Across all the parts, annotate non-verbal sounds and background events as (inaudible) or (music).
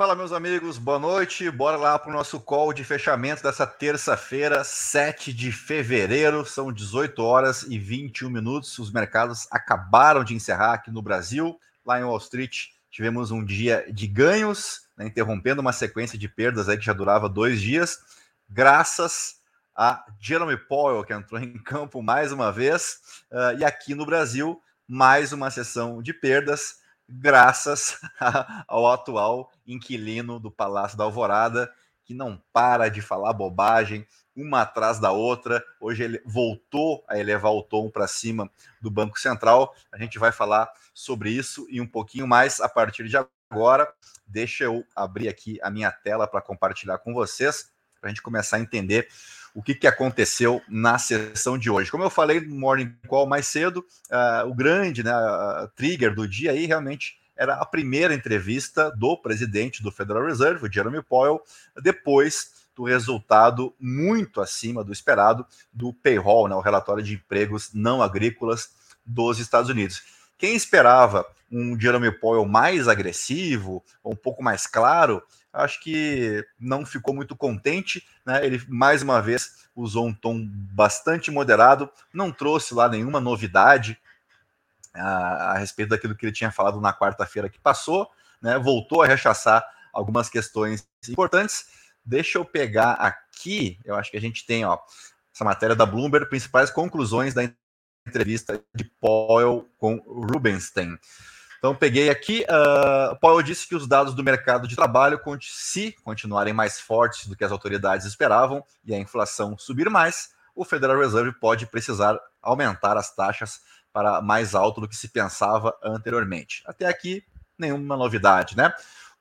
Fala, meus amigos, boa noite. Bora lá para o nosso call de fechamento dessa terça-feira, 7 de fevereiro. São 18 horas e 21 minutos. Os mercados acabaram de encerrar aqui no Brasil. Lá em Wall Street, tivemos um dia de ganhos, né, interrompendo uma sequência de perdas aí que já durava dois dias, graças a Jeremy Powell, que entrou em campo mais uma vez. Uh, e aqui no Brasil, mais uma sessão de perdas graças (laughs) ao atual inquilino do Palácio da Alvorada, que não para de falar bobagem, uma atrás da outra. Hoje ele voltou a elevar o tom para cima do Banco Central. A gente vai falar sobre isso e um pouquinho mais a partir de agora. Deixa eu abrir aqui a minha tela para compartilhar com vocês, para a gente começar a entender o que, que aconteceu na sessão de hoje. Como eu falei no Morning Call mais cedo, uh, o grande né, trigger do dia aí realmente era a primeira entrevista do presidente do Federal Reserve, o Jeremy Powell, depois do resultado muito acima do esperado do payroll, né, o relatório de empregos não agrícolas dos Estados Unidos. Quem esperava um Jeremy Powell mais agressivo, um pouco mais claro, acho que não ficou muito contente. Né? Ele, mais uma vez, usou um tom bastante moderado, não trouxe lá nenhuma novidade a, a respeito daquilo que ele tinha falado na quarta-feira que passou, né? voltou a rechaçar algumas questões importantes. Deixa eu pegar aqui, eu acho que a gente tem ó, essa matéria da Bloomberg, principais conclusões da entrevista de Powell com Rubenstein. Então, peguei aqui. Uh, Powell disse que os dados do mercado de trabalho, se continuarem mais fortes do que as autoridades esperavam e a inflação subir mais, o Federal Reserve pode precisar aumentar as taxas para mais alto do que se pensava anteriormente. Até aqui, nenhuma novidade, né?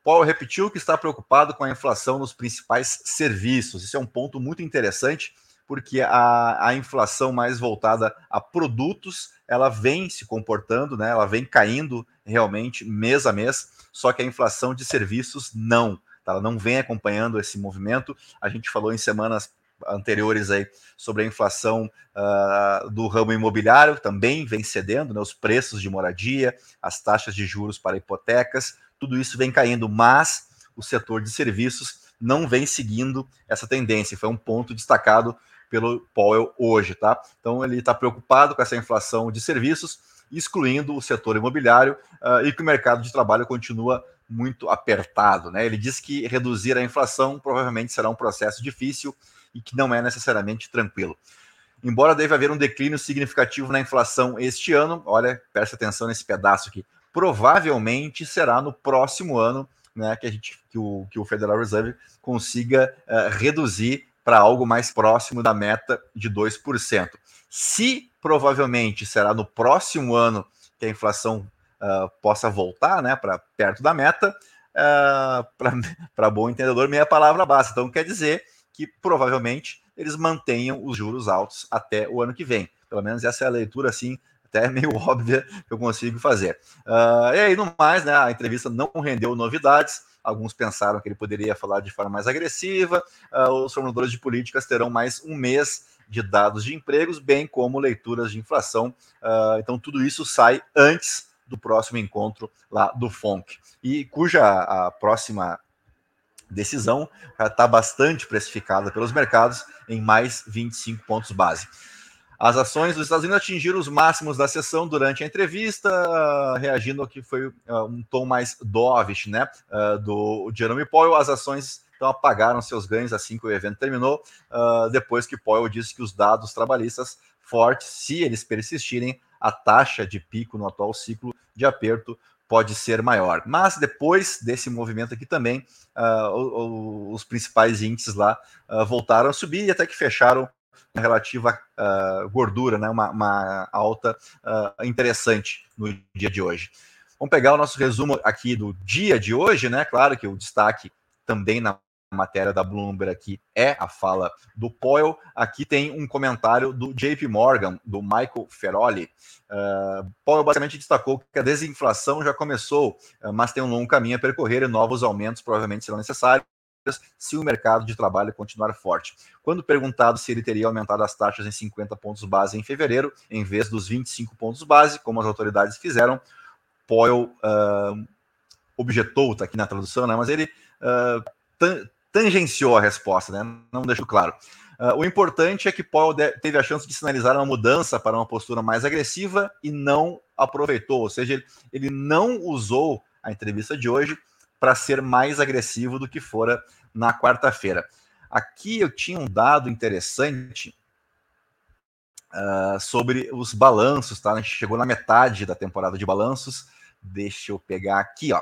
Powell repetiu que está preocupado com a inflação nos principais serviços. Isso é um ponto muito interessante porque a, a inflação mais voltada a produtos, ela vem se comportando, né? ela vem caindo realmente mês a mês, só que a inflação de serviços não, tá? ela não vem acompanhando esse movimento. A gente falou em semanas anteriores aí sobre a inflação uh, do ramo imobiliário, também vem cedendo, né? os preços de moradia, as taxas de juros para hipotecas, tudo isso vem caindo, mas o setor de serviços não vem seguindo essa tendência. Foi um ponto destacado pelo Powell hoje, tá? Então ele está preocupado com essa inflação de serviços, excluindo o setor imobiliário uh, e que o mercado de trabalho continua muito apertado, né? Ele diz que reduzir a inflação provavelmente será um processo difícil e que não é necessariamente tranquilo. Embora deve haver um declínio significativo na inflação este ano, olha, preste atenção nesse pedaço aqui, provavelmente será no próximo ano né, que, a gente, que, o, que o Federal Reserve consiga uh, reduzir para algo mais próximo da meta de 2%. Se provavelmente será no próximo ano que a inflação uh, possa voltar né, para perto da meta, uh, para (laughs) bom entendedor, meia palavra basta. Então quer dizer que provavelmente eles mantenham os juros altos até o ano que vem. Pelo menos essa é a leitura assim até (laughs) meio óbvia que eu consigo fazer. Uh, e aí, no mais, né, a entrevista não rendeu novidades. Alguns pensaram que ele poderia falar de forma mais agressiva. Uh, os formuladores de políticas terão mais um mês de dados de empregos, bem como leituras de inflação. Uh, então, tudo isso sai antes do próximo encontro lá do FONC, e cuja a próxima decisão está bastante precificada pelos mercados em mais 25 pontos base. As ações dos Estados Unidos atingiram os máximos da sessão durante a entrevista, reagindo ao que foi uh, um tom mais dovish, né, uh, do Jeremy Powell. As ações então apagaram seus ganhos assim que o evento terminou, uh, depois que Powell disse que os dados trabalhistas fortes, se eles persistirem, a taxa de pico no atual ciclo de aperto pode ser maior. Mas depois desse movimento aqui também, os principais índices lá voltaram a subir e até que fecharam relativa uh, gordura, né? uma, uma alta uh, interessante no dia de hoje. Vamos pegar o nosso resumo aqui do dia de hoje, né? Claro que o destaque também na matéria da Bloomberg aqui é a fala do Powell. Aqui tem um comentário do JP Morgan, do Michael Feroli. Uh, Powell basicamente destacou que a desinflação já começou, mas tem um longo caminho a percorrer e novos aumentos provavelmente serão necessários se o mercado de trabalho continuar forte. Quando perguntado se ele teria aumentado as taxas em 50 pontos base em fevereiro, em vez dos 25 pontos base, como as autoridades fizeram, Powell uh, objetou, está aqui na tradução, né? Mas ele uh, tangenciou a resposta, né? Não deixou claro. Uh, o importante é que Paul teve a chance de sinalizar uma mudança para uma postura mais agressiva e não aproveitou, ou seja, ele, ele não usou a entrevista de hoje para ser mais agressivo do que fora na quarta-feira. Aqui eu tinha um dado interessante uh, sobre os balanços, tá? A gente chegou na metade da temporada de balanços. Deixa eu pegar aqui, ó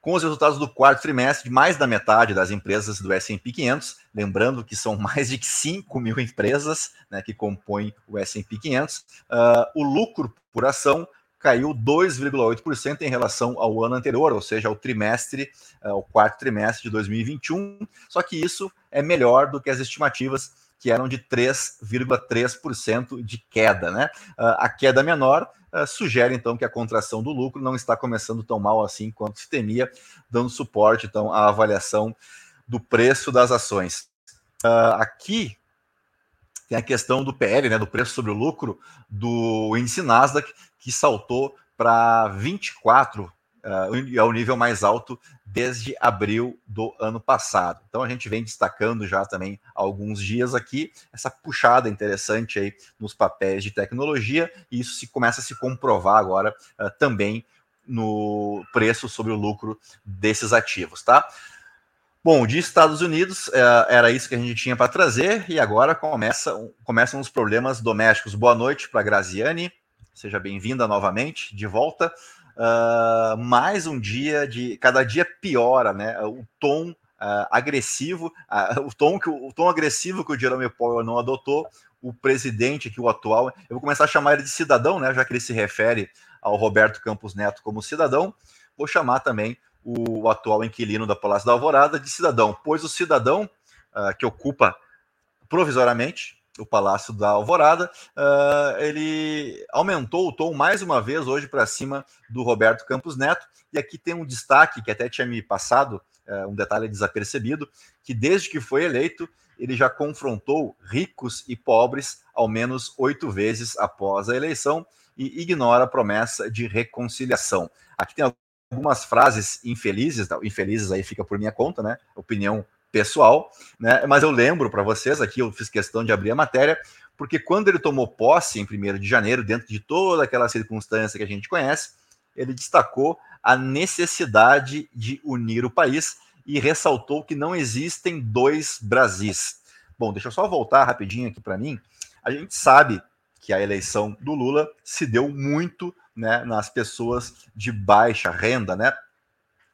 com os resultados do quarto trimestre mais da metade das empresas do S&P 500, lembrando que são (laughs) mais de 5 mil empresas né, que compõem o S&P 500, uh, o lucro por ação caiu 2,8% em relação ao ano anterior, ou seja, ao trimestre, uh, o quarto trimestre de 2021, só que isso é melhor do que as estimativas que eram de 3,3% de queda, né? Uh, a queda menor uh, sugere então que a contração do lucro não está começando tão mal assim quanto se temia, dando suporte então à avaliação do preço das ações. Uh, aqui tem a questão do PL, né, do preço sobre o lucro do índice Nasdaq, que saltou para 24 uh, ao nível mais alto desde abril do ano passado. Então a gente vem destacando já também alguns dias aqui essa puxada interessante aí nos papéis de tecnologia, e isso se começa a se comprovar agora uh, também no preço sobre o lucro desses ativos, tá? Bom, de Estados Unidos, é, era isso que a gente tinha para trazer, e agora começa, começam os problemas domésticos. Boa noite para Graziane, seja bem-vinda novamente, de volta. Uh, mais um dia de cada dia piora, né? O tom uh, agressivo, uh, o tom que o tom agressivo que o Jerome Powell não adotou, o presidente que o atual, eu vou começar a chamar ele de cidadão, né? Já que ele se refere ao Roberto Campos Neto como cidadão, vou chamar também o atual inquilino da Palácio da Alvorada de cidadão, pois o cidadão que ocupa provisoriamente o Palácio da Alvorada, uh, ele aumentou o tom mais uma vez hoje para cima do Roberto Campos Neto. E aqui tem um destaque que até tinha me passado, uh, um detalhe desapercebido, que desde que foi eleito, ele já confrontou ricos e pobres ao menos oito vezes após a eleição e ignora a promessa de reconciliação. Aqui tem algumas frases infelizes, infelizes aí fica por minha conta, né? Opinião pessoal, né? Mas eu lembro para vocês aqui, eu fiz questão de abrir a matéria, porque quando ele tomou posse em 1 de janeiro, dentro de toda aquela circunstância que a gente conhece, ele destacou a necessidade de unir o país e ressaltou que não existem dois Brasis. Bom, deixa eu só voltar rapidinho aqui para mim. A gente sabe que a eleição do Lula se deu muito né, nas pessoas de baixa renda, né?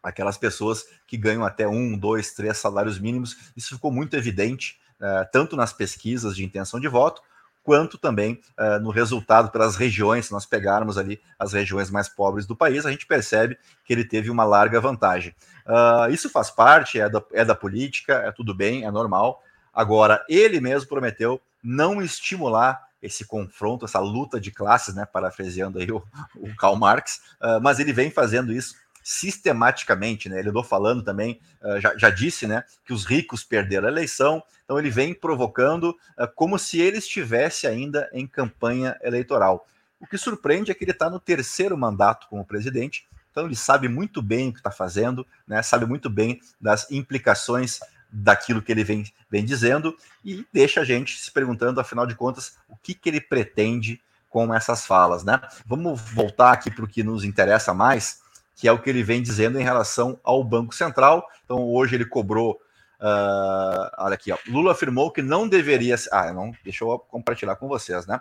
Aquelas pessoas que ganham até um, dois, três salários mínimos. Isso ficou muito evidente, uh, tanto nas pesquisas de intenção de voto, quanto também uh, no resultado pelas regiões. Se nós pegarmos ali as regiões mais pobres do país, a gente percebe que ele teve uma larga vantagem. Uh, isso faz parte, é da, é da política, é tudo bem, é normal. Agora, ele mesmo prometeu não estimular esse confronto, essa luta de classes, né, parafraseando aí o, o Karl Marx, uh, mas ele vem fazendo isso sistematicamente, né? Ele andou falando também, uh, já, já, disse, né, que os ricos perderam a eleição, então ele vem provocando uh, como se ele estivesse ainda em campanha eleitoral. O que surpreende é que ele está no terceiro mandato como presidente, então ele sabe muito bem o que está fazendo, né? Sabe muito bem das implicações daquilo que ele vem, vem dizendo e deixa a gente se perguntando, afinal de contas, o que, que ele pretende com essas falas, né? Vamos voltar aqui para o que nos interessa mais, que é o que ele vem dizendo em relação ao Banco Central. Então, hoje ele cobrou. Uh, olha aqui, ó, Lula afirmou que não deveria. Ah, não, deixa eu compartilhar com vocês, né?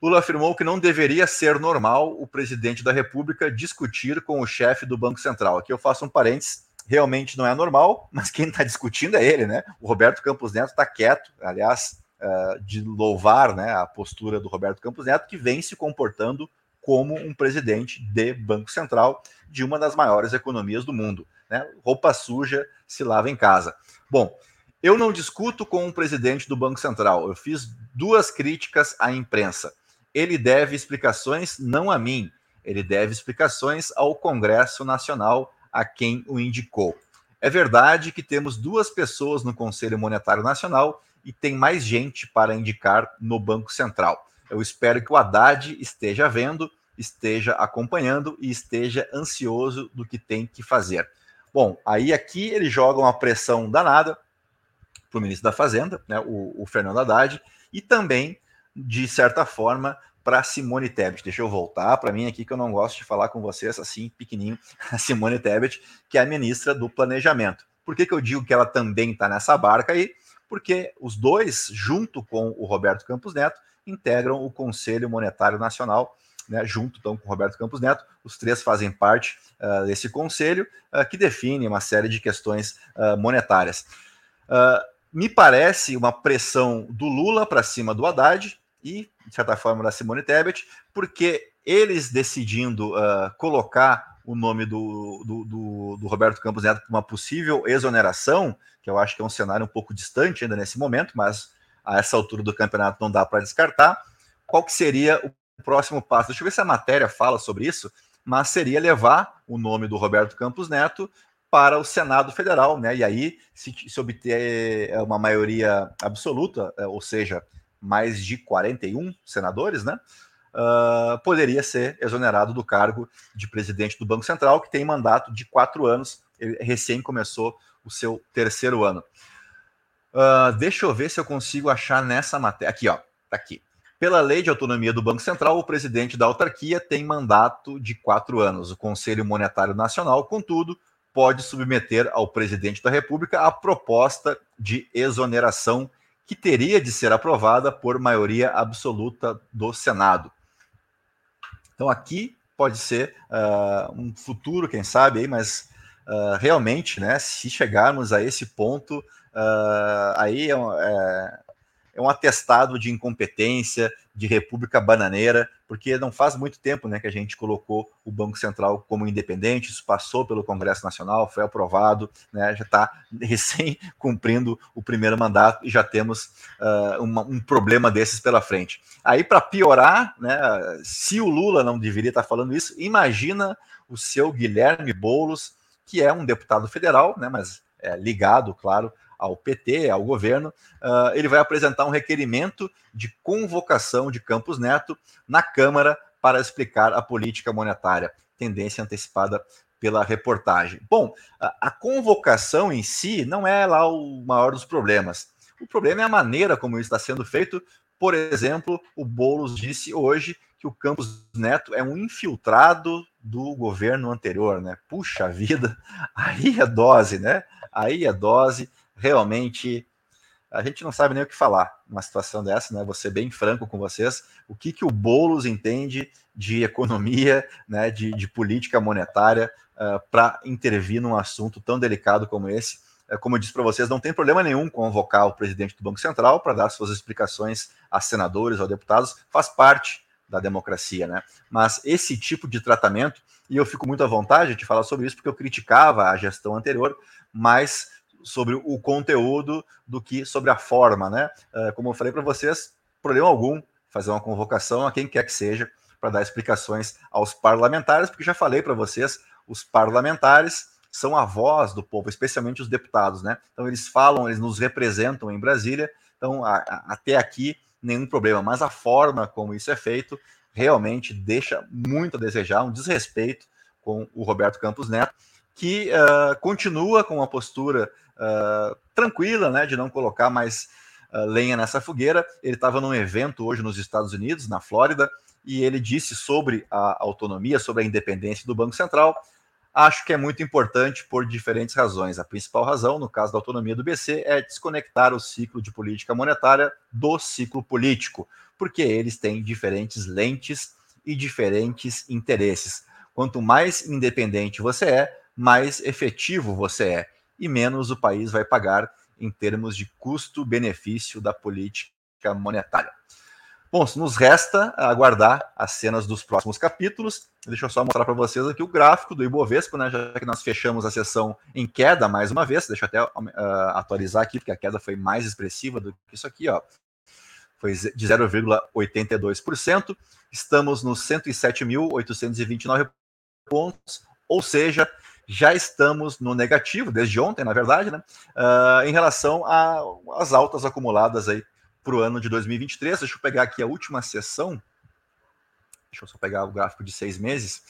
Lula afirmou que não deveria ser normal o presidente da República discutir com o chefe do Banco Central. Aqui eu faço um parênteses, realmente não é normal, mas quem está discutindo é ele, né? O Roberto Campos Neto está quieto, aliás, uh, de louvar né, a postura do Roberto Campos Neto, que vem se comportando como um presidente de Banco Central de uma das maiores economias do mundo. Né? Roupa suja se lava em casa. Bom, eu não discuto com o presidente do Banco Central. Eu fiz duas críticas à imprensa. Ele deve explicações não a mim, ele deve explicações ao Congresso Nacional a quem o indicou. É verdade que temos duas pessoas no Conselho Monetário Nacional e tem mais gente para indicar no Banco Central. Eu espero que o Haddad esteja vendo esteja acompanhando e esteja ansioso do que tem que fazer. Bom, aí aqui ele joga uma pressão danada para o ministro da Fazenda, né, o, o Fernando Haddad, e também, de certa forma, para Simone Tebet. Deixa eu voltar para mim aqui que eu não gosto de falar com vocês assim pequenininho. (laughs) A Simone Tebet, que é a ministra do Planejamento. Por que, que eu digo que ela também está nessa barca aí? Porque os dois, junto com o Roberto Campos Neto, integram o Conselho Monetário Nacional, né, junto então, com o Roberto Campos Neto. Os três fazem parte uh, desse conselho uh, que define uma série de questões uh, monetárias. me parece uma pressão do Lula para cima do Haddad e, de certa forma, da Simone Tebet, porque eles decidindo colocar o nome do, do, do, do Roberto Campos Neto para uma possível exoneração, que eu acho que é um cenário um pouco distante ainda nesse momento, mas a essa altura do campeonato não dá para descartar. Qual que seria o próximo passo? Deixa eu ver se a matéria fala sobre isso, mas seria levar o nome do Roberto Campos Neto para o Senado Federal, né? E aí, se, se obter uma maioria absoluta, é, ou seja, mais de 41 senadores, né? Uh, poderia ser exonerado do cargo de presidente do Banco Central, que tem mandato de quatro anos, ele recém começou o seu terceiro ano. Uh, deixa eu ver se eu consigo achar nessa matéria. Aqui, ó, tá aqui. Pela lei de autonomia do Banco Central, o presidente da autarquia tem mandato de quatro anos. O Conselho Monetário Nacional, contudo, pode submeter ao presidente da República a proposta de exoneração que teria de ser aprovada por maioria absoluta do Senado. Então, aqui pode ser uh, um futuro, quem sabe, aí, mas uh, realmente, né, se chegarmos a esse ponto, uh, aí é, é, é um atestado de incompetência, de república bananeira, porque não faz muito tempo né, que a gente colocou o Banco Central como independente, isso passou pelo Congresso Nacional, foi aprovado, né, já está recém (laughs) cumprindo o primeiro mandato e já temos uh, uma, um problema desses pela frente. Aí, para piorar, né, se o Lula não deveria estar tá falando isso, imagina o seu Guilherme Boulos, que é um deputado federal, né, mas é ligado, claro, ao PT, ao governo, uh, ele vai apresentar um requerimento de convocação de Campos Neto na Câmara para explicar a política monetária, tendência antecipada pela reportagem. Bom, a, a convocação em si não é lá o maior dos problemas. O problema é a maneira como isso está sendo feito. Por exemplo, o Boulos disse hoje que o Campos Neto é um infiltrado do governo anterior, né? Puxa vida, (laughs) aí é dose, né? Aí é dose realmente a gente não sabe nem o que falar numa situação dessa, né? Ser bem franco com vocês. O que, que o Boulos entende de economia, (laughs) né, de, de política monetária, uh, ah, para intervir num assunto tão delicado como esse? Uh, como eu disse para vocês, não tem problema nenhum convocar o presidente do Banco Central para dar suas explicações a senadores ou deputados, faz parte da democracia, né? Mas esse tipo de tratamento, e eu fico muito à vontade de falar sobre isso, porque eu criticava a gestão anterior, mas sobre o conteúdo do que sobre a forma, né? Uh, como eu falei para vocês, problema algum fazer uma convocação a quem quer que seja para dar explicações aos parlamentares, porque já falei para vocês, os parlamentares são a voz do povo, especialmente os deputados, né? Então eles falam, eles nos representam em Brasília, então a, a, até aqui nenhum problema, mas a forma como isso é feito realmente deixa muito a desejar, um desrespeito com o Roberto Campos Neto, que uh, continua com uma postura uh, tranquila, né, de não colocar mais uh, lenha nessa fogueira. Ele estava num evento hoje nos Estados Unidos, na Flórida, e ele disse sobre a autonomia, sobre a independência do Banco Central. Acho que é muito importante por diferentes razões. A principal razão, no caso da autonomia do BC, é desconectar o ciclo de política monetária do ciclo político, porque eles têm diferentes lentes e diferentes interesses. Quanto mais independente você é, mais efetivo você é e menos o país vai pagar em termos de custo-benefício da política monetária. Bom, nos resta aguardar as cenas dos próximos capítulos. Deixa eu só mostrar para vocês aqui o gráfico do Ibovespa, né? Já que nós fechamos a sessão em queda mais uma vez. Deixa eu até uh, atualizar aqui, porque a queda foi mais expressiva do que isso aqui, ó. Foi de 0,82%. Estamos nos 107.829 pontos, ou seja, já estamos no negativo, desde ontem, na verdade, né, uh, em relação às altas acumuladas aí para o ano de 2023. Deixa eu pegar aqui a última sessão Deixa eu só pegar o gráfico de seis meses.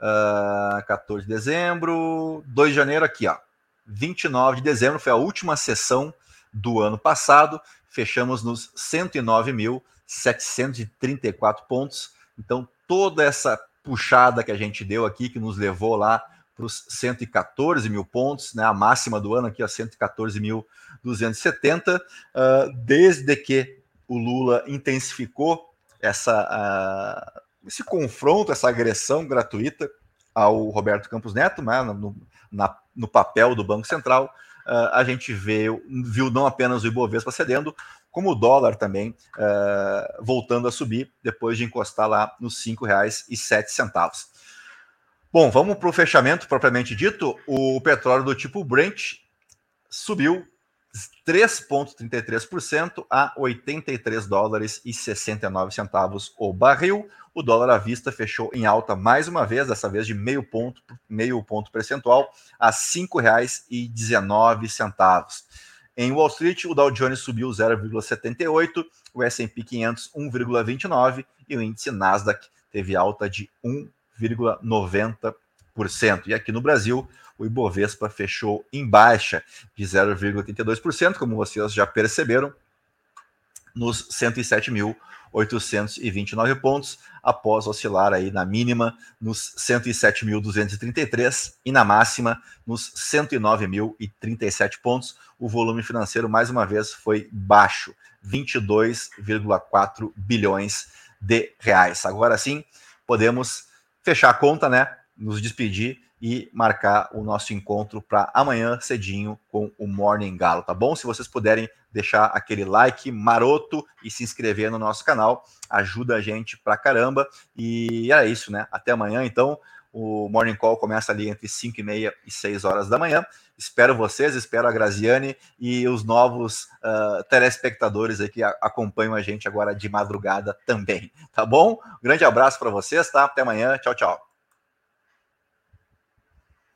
Uh, ah, 14 de dezembro, 2 de janeiro aqui, ó. 29 de dezembro foi a última sessão do ano passado. Fechamos nos 109.734 pontos. Então, toda essa puxada que a gente deu aqui, que nos levou lá para os 114 mil pontos, né? A máxima do ano aqui, ó, 114.270, uh, desde que o Lula intensificou essa, uh, esse confronto, essa agressão gratuita ao Roberto Campos Neto, né? no, na, no papel do Banco Central, uh, a gente vê, viu não apenas o Ibovespa cedendo, como o dólar também uh, voltando a subir depois de encostar lá nos R$ 5,07. Bom, vamos para o fechamento propriamente dito. O petróleo do tipo Brent subiu 3,33% a 83 dólares e 69 centavos o barril. O dólar à vista fechou em alta mais uma vez, dessa vez de meio ponto, meio ponto percentual, a R$ 5,19. Em Wall Street, o Dow Jones subiu 0,78, o S&P 500 1,29 e o índice Nasdaq teve alta de 1,90%. E aqui no Brasil, o Ibovespa fechou em baixa de 0,82%, como vocês já perceberam, nos 107.829 pontos, após oscilar aí na mínima nos 107.233 e na máxima nos 109.037 pontos. O volume financeiro mais uma vez foi baixo, 22,4 bilhões de reais. Agora sim, podemos fechar a conta, né? Nos despedir e marcar o nosso encontro para amanhã cedinho com o Morning Galo, tá bom? Se vocês puderem deixar aquele like maroto e se inscrever no nosso canal, ajuda a gente pra caramba. E era isso, né? Até amanhã, então. O Morning Call começa ali entre 5 e meia e 6 horas da manhã. Espero vocês, espero a Graziane e os novos uh, telespectadores aqui que acompanham a gente agora de madrugada também, tá bom? grande abraço para vocês, tá? Até amanhã. Tchau, tchau.